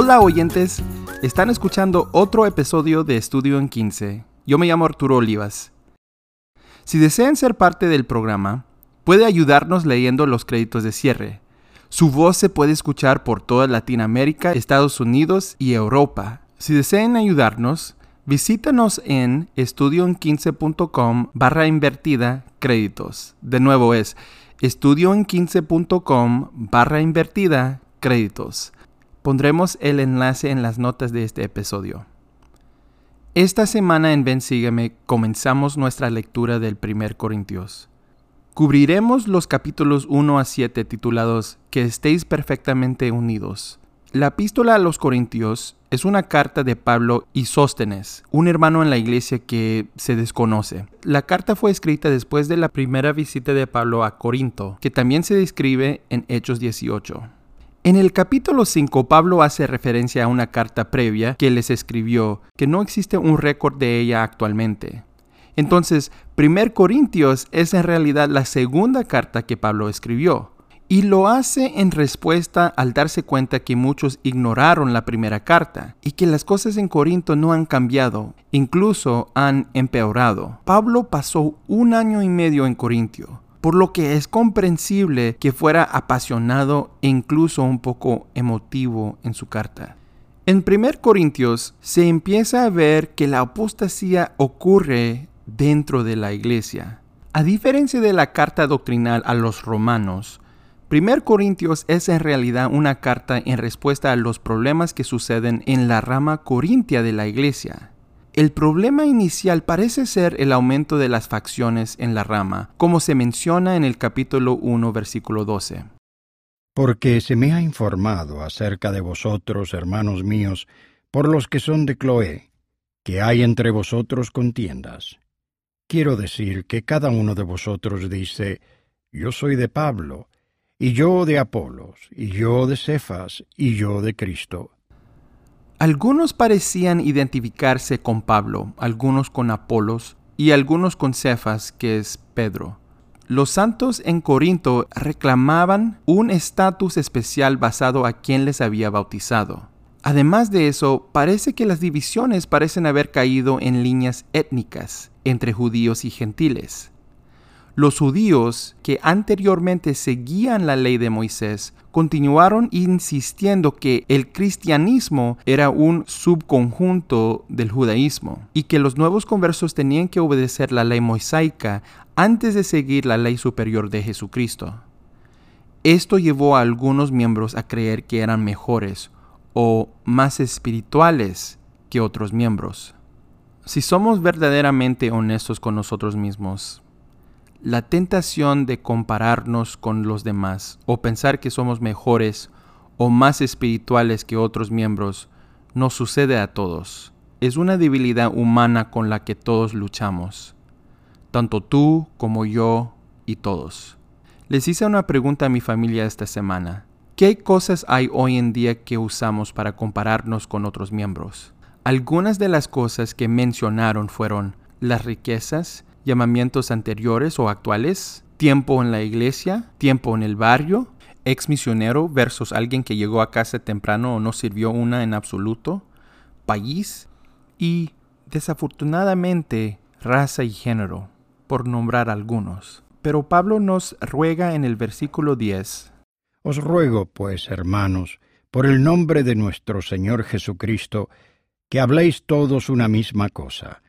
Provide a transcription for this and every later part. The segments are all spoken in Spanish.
Hola oyentes, están escuchando otro episodio de Estudio en 15. Yo me llamo Arturo Olivas. Si desean ser parte del programa, puede ayudarnos leyendo los créditos de cierre. Su voz se puede escuchar por toda Latinoamérica, Estados Unidos y Europa. Si desean ayudarnos, visítanos en estudioen15.com barra invertida créditos. De nuevo es estudioen15.com barra invertida créditos. Pondremos el enlace en las notas de este episodio. Esta semana en Ven Sígueme comenzamos nuestra lectura del primer Corintios. Cubriremos los capítulos 1 a 7 titulados Que estéis perfectamente unidos. La epístola a los Corintios es una carta de Pablo y Sóstenes, un hermano en la iglesia que se desconoce. La carta fue escrita después de la primera visita de Pablo a Corinto, que también se describe en Hechos 18. En el capítulo 5, Pablo hace referencia a una carta previa que les escribió, que no existe un récord de ella actualmente. Entonces, 1 Corintios es en realidad la segunda carta que Pablo escribió, y lo hace en respuesta al darse cuenta que muchos ignoraron la primera carta y que las cosas en Corinto no han cambiado, incluso han empeorado. Pablo pasó un año y medio en Corintio, por lo que es comprensible que fuera apasionado e incluso un poco emotivo en su carta. En 1 Corintios se empieza a ver que la apostasía ocurre dentro de la iglesia. A diferencia de la carta doctrinal a los romanos, 1 Corintios es en realidad una carta en respuesta a los problemas que suceden en la rama corintia de la iglesia. El problema inicial parece ser el aumento de las facciones en la rama, como se menciona en el capítulo 1, versículo 12. Porque se me ha informado acerca de vosotros, hermanos míos, por los que son de Cloé, que hay entre vosotros contiendas. Quiero decir que cada uno de vosotros dice, yo soy de Pablo, y yo de Apolos, y yo de Cefas, y yo de Cristo. Algunos parecían identificarse con Pablo, algunos con Apolos y algunos con Cefas, que es Pedro. Los santos en Corinto reclamaban un estatus especial basado a quien les había bautizado. Además de eso, parece que las divisiones parecen haber caído en líneas étnicas entre judíos y gentiles. Los judíos que anteriormente seguían la ley de Moisés continuaron insistiendo que el cristianismo era un subconjunto del judaísmo y que los nuevos conversos tenían que obedecer la ley mosaica antes de seguir la ley superior de Jesucristo. Esto llevó a algunos miembros a creer que eran mejores o más espirituales que otros miembros. Si somos verdaderamente honestos con nosotros mismos, la tentación de compararnos con los demás o pensar que somos mejores o más espirituales que otros miembros nos sucede a todos. Es una debilidad humana con la que todos luchamos, tanto tú como yo y todos. Les hice una pregunta a mi familia esta semana. ¿Qué cosas hay hoy en día que usamos para compararnos con otros miembros? Algunas de las cosas que mencionaron fueron las riquezas, llamamientos anteriores o actuales, tiempo en la iglesia, tiempo en el barrio, ex misionero versus alguien que llegó a casa temprano o no sirvió una en absoluto, país y, desafortunadamente, raza y género, por nombrar algunos. Pero Pablo nos ruega en el versículo 10. Os ruego, pues, hermanos, por el nombre de nuestro Señor Jesucristo, que habléis todos una misma cosa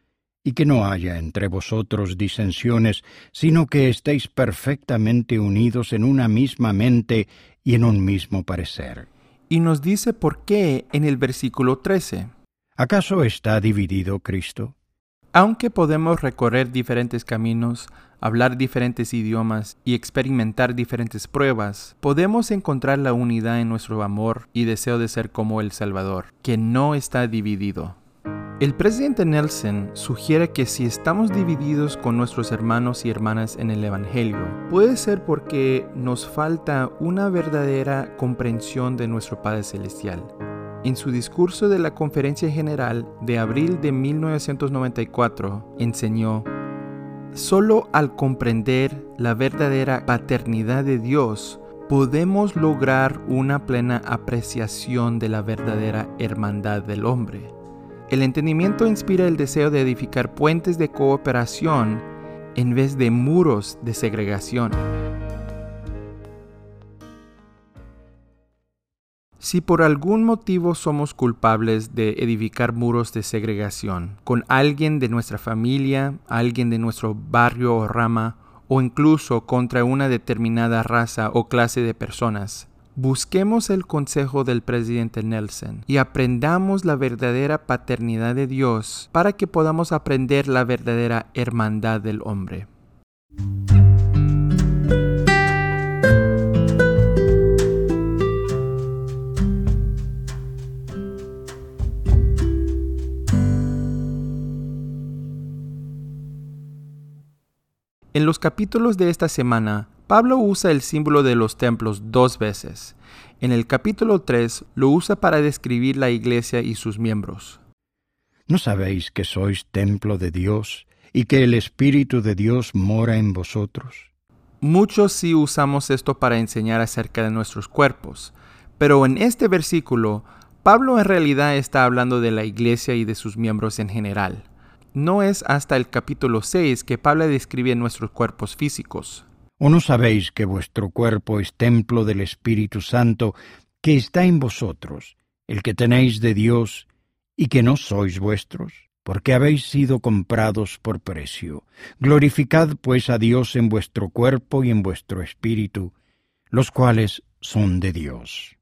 y que no haya entre vosotros disensiones, sino que estéis perfectamente unidos en una misma mente y en un mismo parecer. Y nos dice por qué en el versículo 13. ¿Acaso está dividido Cristo? Aunque podemos recorrer diferentes caminos, hablar diferentes idiomas y experimentar diferentes pruebas, podemos encontrar la unidad en nuestro amor y deseo de ser como el Salvador, que no está dividido. El presidente Nelson sugiere que si estamos divididos con nuestros hermanos y hermanas en el Evangelio, puede ser porque nos falta una verdadera comprensión de nuestro Padre Celestial. En su discurso de la Conferencia General de abril de 1994, enseñó, Solo al comprender la verdadera paternidad de Dios podemos lograr una plena apreciación de la verdadera hermandad del hombre. El entendimiento inspira el deseo de edificar puentes de cooperación en vez de muros de segregación. Si por algún motivo somos culpables de edificar muros de segregación con alguien de nuestra familia, alguien de nuestro barrio o rama, o incluso contra una determinada raza o clase de personas, busquemos el consejo del presidente Nelson y aprendamos la verdadera paternidad de Dios para que podamos aprender la verdadera hermandad del hombre. En los capítulos de esta semana, Pablo usa el símbolo de los templos dos veces. En el capítulo 3 lo usa para describir la iglesia y sus miembros. ¿No sabéis que sois templo de Dios y que el Espíritu de Dios mora en vosotros? Muchos sí usamos esto para enseñar acerca de nuestros cuerpos, pero en este versículo, Pablo en realidad está hablando de la iglesia y de sus miembros en general. No es hasta el capítulo 6 que Pablo describe nuestros cuerpos físicos. ¿O no sabéis que vuestro cuerpo es templo del Espíritu Santo que está en vosotros, el que tenéis de Dios, y que no sois vuestros? Porque habéis sido comprados por precio. Glorificad pues a Dios en vuestro cuerpo y en vuestro espíritu, los cuales son de Dios.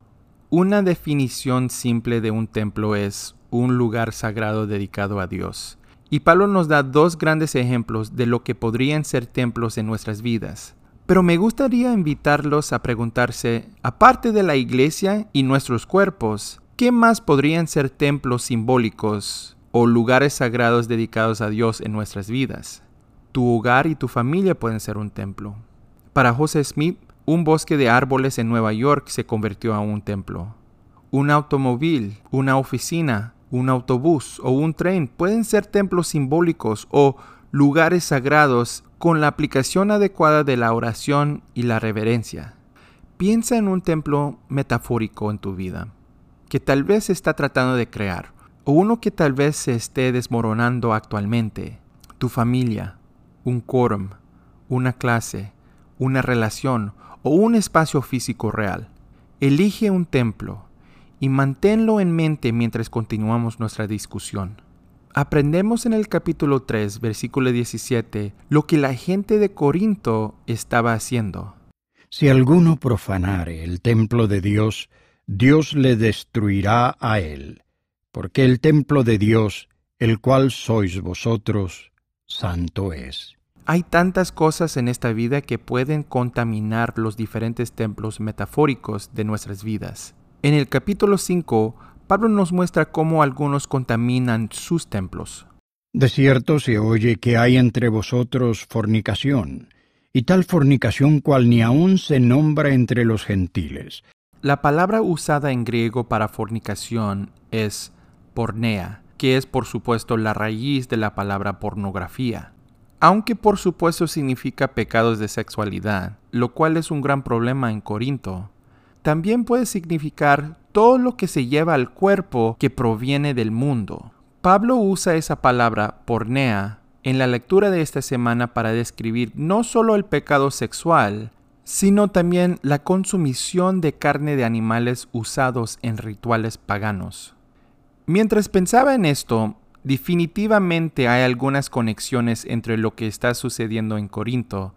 Una definición simple de un templo es un lugar sagrado dedicado a Dios. Y Pablo nos da dos grandes ejemplos de lo que podrían ser templos en nuestras vidas. Pero me gustaría invitarlos a preguntarse, aparte de la iglesia y nuestros cuerpos, ¿qué más podrían ser templos simbólicos o lugares sagrados dedicados a Dios en nuestras vidas? Tu hogar y tu familia pueden ser un templo. Para José Smith, un bosque de árboles en Nueva York se convirtió a un templo. Un automóvil, una oficina, un autobús o un tren pueden ser templos simbólicos o lugares sagrados con la aplicación adecuada de la oración y la reverencia. Piensa en un templo metafórico en tu vida, que tal vez está tratando de crear, o uno que tal vez se esté desmoronando actualmente. Tu familia, un quórum, una clase, una relación o un espacio físico real. Elige un templo y manténlo en mente mientras continuamos nuestra discusión. Aprendemos en el capítulo 3, versículo 17, lo que la gente de Corinto estaba haciendo. Si alguno profanare el templo de Dios, Dios le destruirá a él, porque el templo de Dios, el cual sois vosotros, santo es. Hay tantas cosas en esta vida que pueden contaminar los diferentes templos metafóricos de nuestras vidas. En el capítulo 5, Pablo nos muestra cómo algunos contaminan sus templos. De cierto se oye que hay entre vosotros fornicación, y tal fornicación cual ni aun se nombra entre los gentiles. La palabra usada en griego para fornicación es pornea, que es por supuesto la raíz de la palabra pornografía. Aunque por supuesto significa pecados de sexualidad, lo cual es un gran problema en Corinto también puede significar todo lo que se lleva al cuerpo que proviene del mundo. Pablo usa esa palabra pornea en la lectura de esta semana para describir no solo el pecado sexual, sino también la consumición de carne de animales usados en rituales paganos. Mientras pensaba en esto, definitivamente hay algunas conexiones entre lo que está sucediendo en Corinto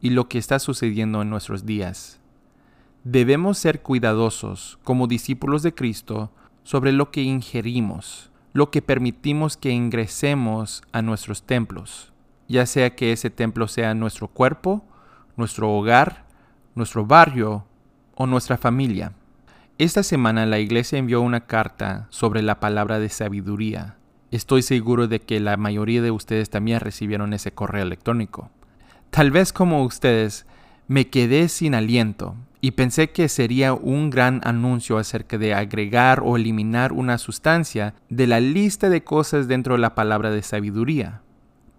y lo que está sucediendo en nuestros días. Debemos ser cuidadosos como discípulos de Cristo sobre lo que ingerimos, lo que permitimos que ingresemos a nuestros templos, ya sea que ese templo sea nuestro cuerpo, nuestro hogar, nuestro barrio o nuestra familia. Esta semana la iglesia envió una carta sobre la palabra de sabiduría. Estoy seguro de que la mayoría de ustedes también recibieron ese correo electrónico. Tal vez como ustedes, me quedé sin aliento y pensé que sería un gran anuncio acerca de agregar o eliminar una sustancia de la lista de cosas dentro de la palabra de sabiduría.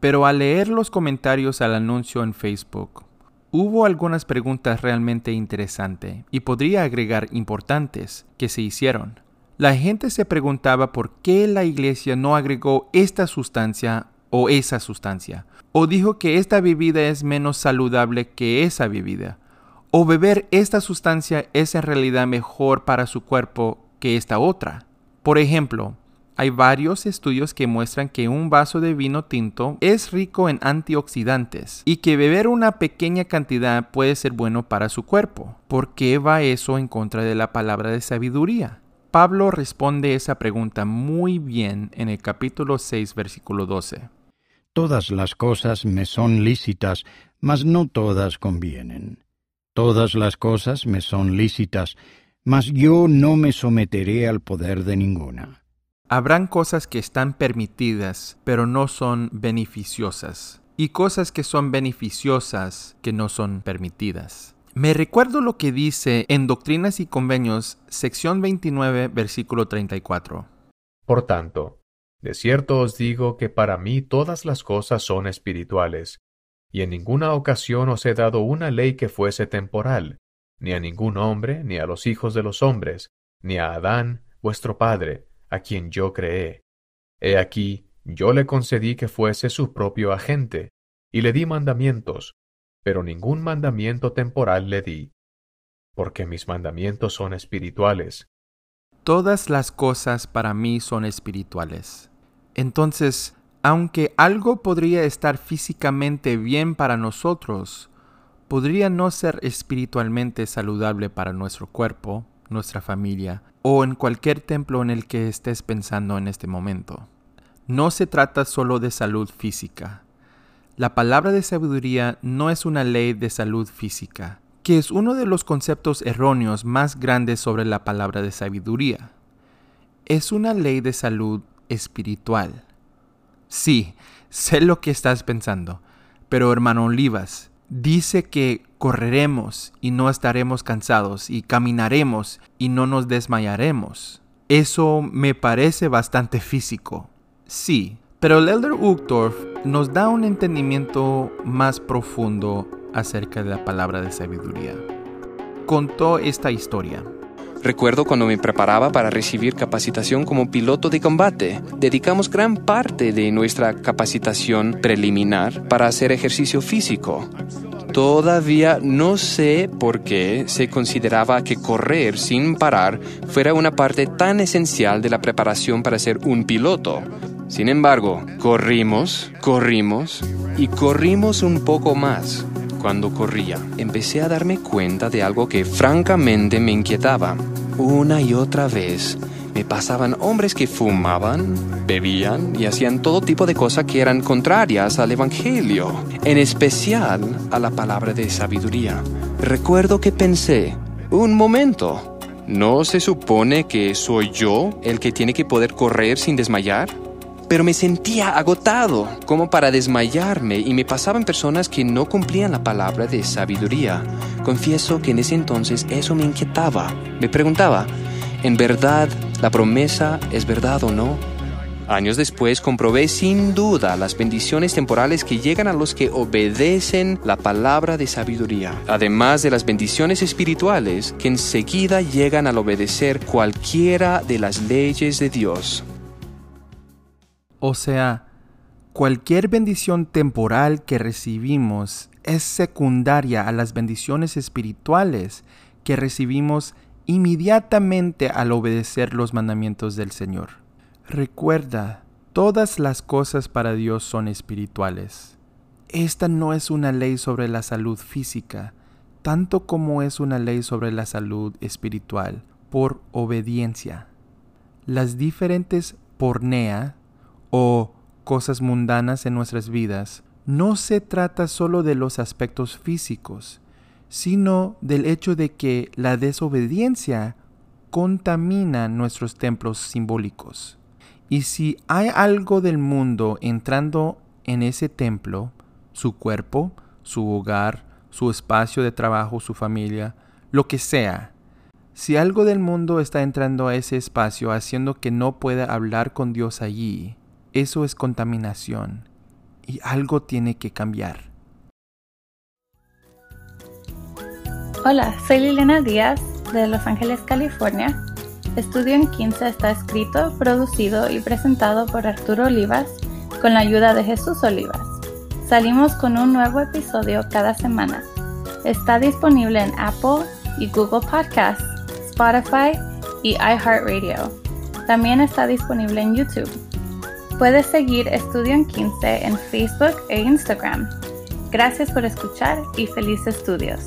Pero al leer los comentarios al anuncio en Facebook, hubo algunas preguntas realmente interesantes y podría agregar importantes que se hicieron. La gente se preguntaba por qué la iglesia no agregó esta sustancia o esa sustancia, o dijo que esta bebida es menos saludable que esa bebida, o beber esta sustancia es en realidad mejor para su cuerpo que esta otra. Por ejemplo, hay varios estudios que muestran que un vaso de vino tinto es rico en antioxidantes y que beber una pequeña cantidad puede ser bueno para su cuerpo. ¿Por qué va eso en contra de la palabra de sabiduría? Pablo responde esa pregunta muy bien en el capítulo 6, versículo 12. Todas las cosas me son lícitas, mas no todas convienen. Todas las cosas me son lícitas, mas yo no me someteré al poder de ninguna. Habrán cosas que están permitidas, pero no son beneficiosas, y cosas que son beneficiosas que no son permitidas. Me recuerdo lo que dice en Doctrinas y Convenios, sección 29, versículo 34. Por tanto, de cierto os digo que para mí todas las cosas son espirituales, y en ninguna ocasión os he dado una ley que fuese temporal, ni a ningún hombre, ni a los hijos de los hombres, ni a Adán, vuestro Padre, a quien yo creé. He aquí, yo le concedí que fuese su propio agente, y le di mandamientos, pero ningún mandamiento temporal le di, porque mis mandamientos son espirituales. Todas las cosas para mí son espirituales. Entonces, aunque algo podría estar físicamente bien para nosotros, podría no ser espiritualmente saludable para nuestro cuerpo, nuestra familia o en cualquier templo en el que estés pensando en este momento. No se trata solo de salud física, la palabra de sabiduría no es una ley de salud física, que es uno de los conceptos erróneos más grandes sobre la palabra de sabiduría. Es una ley de salud espiritual. Sí, sé lo que estás pensando, pero hermano Olivas, dice que correremos y no estaremos cansados y caminaremos y no nos desmayaremos. Eso me parece bastante físico. Sí, pero el Elder Uchtdorf nos da un entendimiento más profundo acerca de la palabra de sabiduría. Contó esta historia. Recuerdo cuando me preparaba para recibir capacitación como piloto de combate. Dedicamos gran parte de nuestra capacitación preliminar para hacer ejercicio físico. Todavía no sé por qué se consideraba que correr sin parar fuera una parte tan esencial de la preparación para ser un piloto. Sin embargo, corrimos, corrimos y corrimos un poco más. Cuando corría, empecé a darme cuenta de algo que francamente me inquietaba. Una y otra vez me pasaban hombres que fumaban, bebían y hacían todo tipo de cosas que eran contrarias al Evangelio, en especial a la palabra de sabiduría. Recuerdo que pensé, un momento, ¿no se supone que soy yo el que tiene que poder correr sin desmayar? Pero me sentía agotado como para desmayarme y me pasaban personas que no cumplían la palabra de sabiduría. Confieso que en ese entonces eso me inquietaba. Me preguntaba, ¿en verdad la promesa es verdad o no? Años después comprobé sin duda las bendiciones temporales que llegan a los que obedecen la palabra de sabiduría, además de las bendiciones espirituales que enseguida llegan al obedecer cualquiera de las leyes de Dios. O sea, cualquier bendición temporal que recibimos es secundaria a las bendiciones espirituales que recibimos inmediatamente al obedecer los mandamientos del Señor. Recuerda, todas las cosas para Dios son espirituales. Esta no es una ley sobre la salud física, tanto como es una ley sobre la salud espiritual, por obediencia. Las diferentes pornea o cosas mundanas en nuestras vidas, no se trata solo de los aspectos físicos, sino del hecho de que la desobediencia contamina nuestros templos simbólicos. Y si hay algo del mundo entrando en ese templo, su cuerpo, su hogar, su espacio de trabajo, su familia, lo que sea, si algo del mundo está entrando a ese espacio haciendo que no pueda hablar con Dios allí, eso es contaminación y algo tiene que cambiar. Hola, soy Liliana Díaz de Los Ángeles, California. Estudio en 15 está escrito, producido y presentado por Arturo Olivas con la ayuda de Jesús Olivas. Salimos con un nuevo episodio cada semana. Está disponible en Apple y Google Podcasts, Spotify y iHeartRadio. También está disponible en YouTube. Puedes seguir Estudio en 15 en Facebook e Instagram. Gracias por escuchar y felices estudios.